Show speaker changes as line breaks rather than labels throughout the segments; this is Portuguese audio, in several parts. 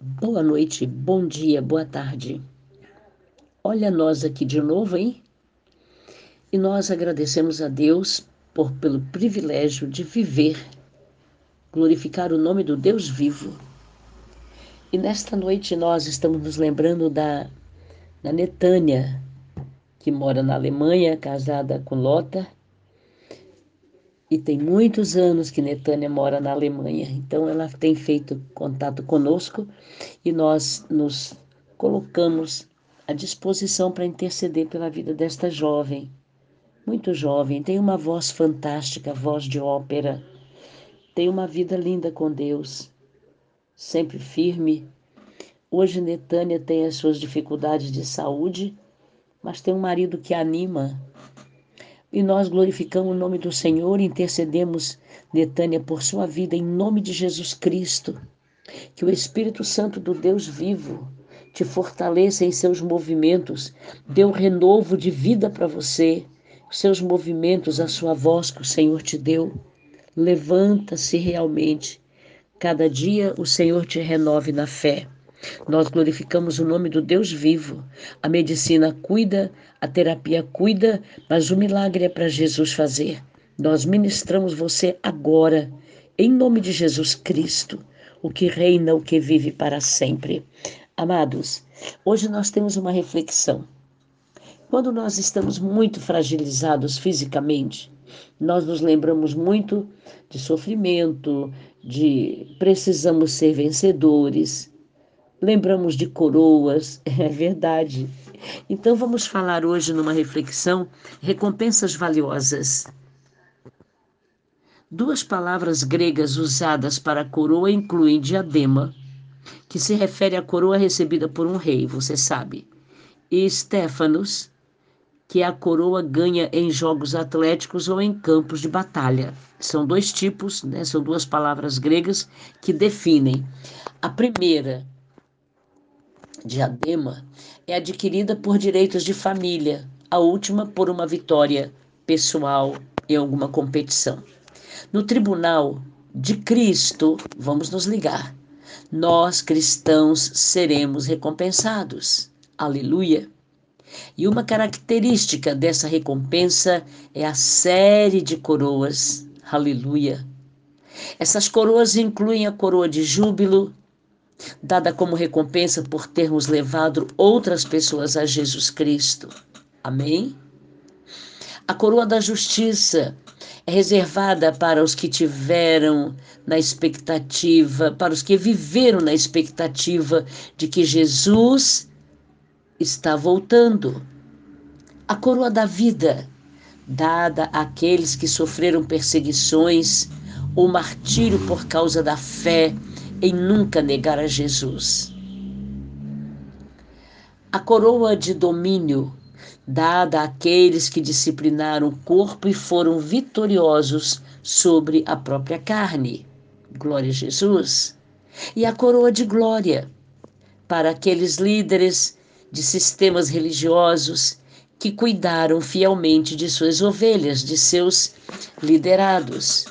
Boa noite, bom dia, boa tarde. Olha nós aqui de novo, hein? E nós agradecemos a Deus por pelo privilégio de viver, glorificar o nome do Deus vivo. E nesta noite nós estamos nos lembrando da, da Netânia, que mora na Alemanha, casada com Lota. E tem muitos anos que Netânia mora na Alemanha. Então ela tem feito contato conosco e nós nos colocamos à disposição para interceder pela vida desta jovem muito jovem, tem uma voz fantástica, voz de ópera, tem uma vida linda com Deus, sempre firme. Hoje Netânia tem as suas dificuldades de saúde, mas tem um marido que anima. E nós glorificamos o nome do Senhor e intercedemos, Netânia, por sua vida, em nome de Jesus Cristo. Que o Espírito Santo do Deus vivo te fortaleça em seus movimentos, dê um renovo de vida para você seus movimentos, a sua voz que o Senhor te deu. Levanta-se realmente. Cada dia o Senhor te renove na fé. Nós glorificamos o nome do Deus vivo. A medicina cuida, a terapia cuida, mas o milagre é para Jesus fazer. Nós ministramos você agora, em nome de Jesus Cristo, o que reina, o que vive para sempre. Amados, hoje nós temos uma reflexão. Quando nós estamos muito fragilizados fisicamente, nós nos lembramos muito de sofrimento, de precisamos ser vencedores, lembramos de coroas, é verdade. Então vamos falar hoje numa reflexão recompensas valiosas. Duas palavras gregas usadas para coroa incluem diadema, que se refere à coroa recebida por um rei, você sabe, e Stefanos, que a coroa ganha em jogos atléticos ou em campos de batalha. São dois tipos, né? são duas palavras gregas que definem. A primeira, diadema, é adquirida por direitos de família, a última por uma vitória pessoal em alguma competição. No tribunal de Cristo, vamos nos ligar, nós cristãos seremos recompensados. Aleluia! E uma característica dessa recompensa é a série de coroas. Aleluia! Essas coroas incluem a coroa de júbilo, dada como recompensa por termos levado outras pessoas a Jesus Cristo. Amém? A coroa da justiça é reservada para os que tiveram na expectativa, para os que viveram na expectativa de que Jesus está voltando. A coroa da vida, dada àqueles que sofreram perseguições ou martírio por causa da fé em nunca negar a Jesus. A coroa de domínio, dada àqueles que disciplinaram o corpo e foram vitoriosos sobre a própria carne. Glória a Jesus. E a coroa de glória, para aqueles líderes de sistemas religiosos que cuidaram fielmente de suas ovelhas, de seus liderados.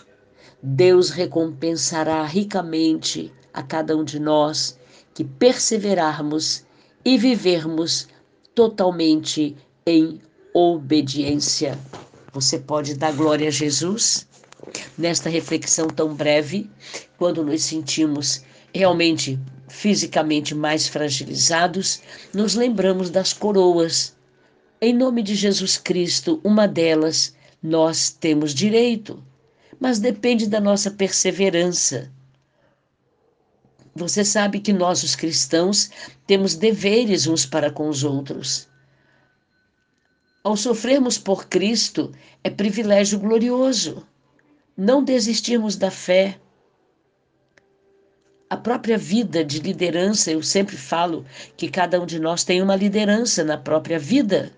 Deus recompensará ricamente a cada um de nós que perseverarmos e vivermos totalmente em obediência. Você pode dar glória a Jesus nesta reflexão tão breve, quando nos sentimos realmente fisicamente mais fragilizados, nos lembramos das coroas. Em nome de Jesus Cristo, uma delas nós temos direito, mas depende da nossa perseverança. Você sabe que nós, os cristãos, temos deveres uns para com os outros. Ao sofrermos por Cristo, é privilégio glorioso. Não desistirmos da fé a própria vida de liderança, eu sempre falo que cada um de nós tem uma liderança na própria vida.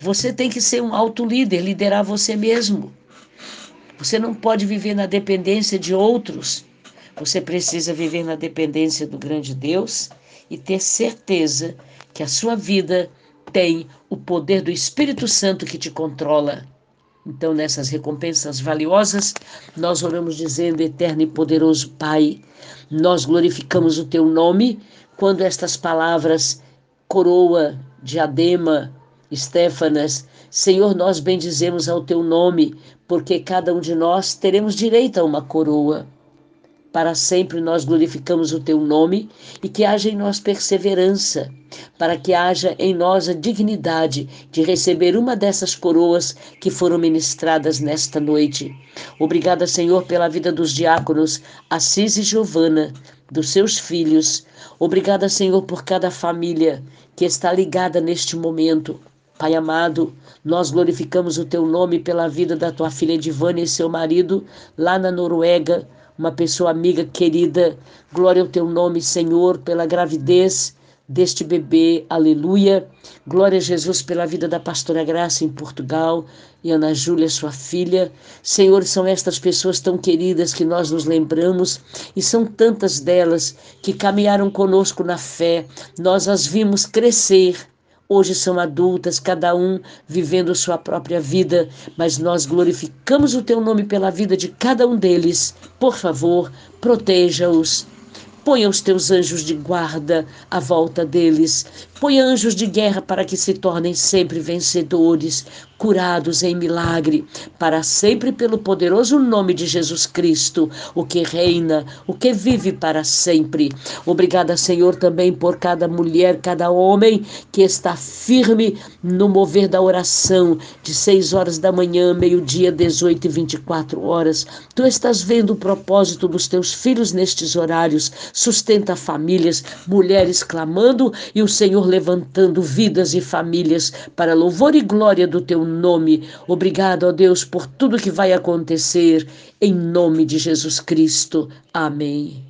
Você tem que ser um alto líder, liderar você mesmo. Você não pode viver na dependência de outros. Você precisa viver na dependência do grande Deus e ter certeza que a sua vida tem o poder do Espírito Santo que te controla. Então, nessas recompensas valiosas, nós oramos dizendo: Eterno e poderoso Pai, nós glorificamos o teu nome quando estas palavras, coroa, diadema, Estéfanas, Senhor, nós bendizemos ao teu nome, porque cada um de nós teremos direito a uma coroa. Para sempre nós glorificamos o teu nome e que haja em nós perseverança, para que haja em nós a dignidade de receber uma dessas coroas que foram ministradas nesta noite. Obrigada, Senhor, pela vida dos diáconos Assis e Giovana, dos seus filhos. Obrigada, Senhor, por cada família que está ligada neste momento. Pai amado, nós glorificamos o teu nome pela vida da tua filha Divânia e seu marido lá na Noruega uma pessoa amiga querida. Glória ao teu nome, Senhor, pela gravidez deste bebê. Aleluia. Glória a Jesus pela vida da pastora Graça em Portugal e Ana Júlia, sua filha. Senhor, são estas pessoas tão queridas que nós nos lembramos e são tantas delas que caminharam conosco na fé. Nós as vimos crescer Hoje são adultas, cada um vivendo sua própria vida, mas nós glorificamos o teu nome pela vida de cada um deles. Por favor, proteja-os. Ponha os teus anjos de guarda à volta deles. Ponha anjos de guerra para que se tornem sempre vencedores, curados em milagre, para sempre pelo poderoso nome de Jesus Cristo, o que reina, o que vive para sempre. Obrigada, Senhor, também por cada mulher, cada homem que está firme no mover da oração de 6 horas da manhã, meio-dia, 18 e 24 horas. Tu estás vendo o propósito dos teus filhos nestes horários. Sustenta famílias, mulheres clamando e o Senhor levantando vidas e famílias para louvor e glória do teu nome. Obrigado, ó Deus, por tudo que vai acontecer. Em nome de Jesus Cristo. Amém.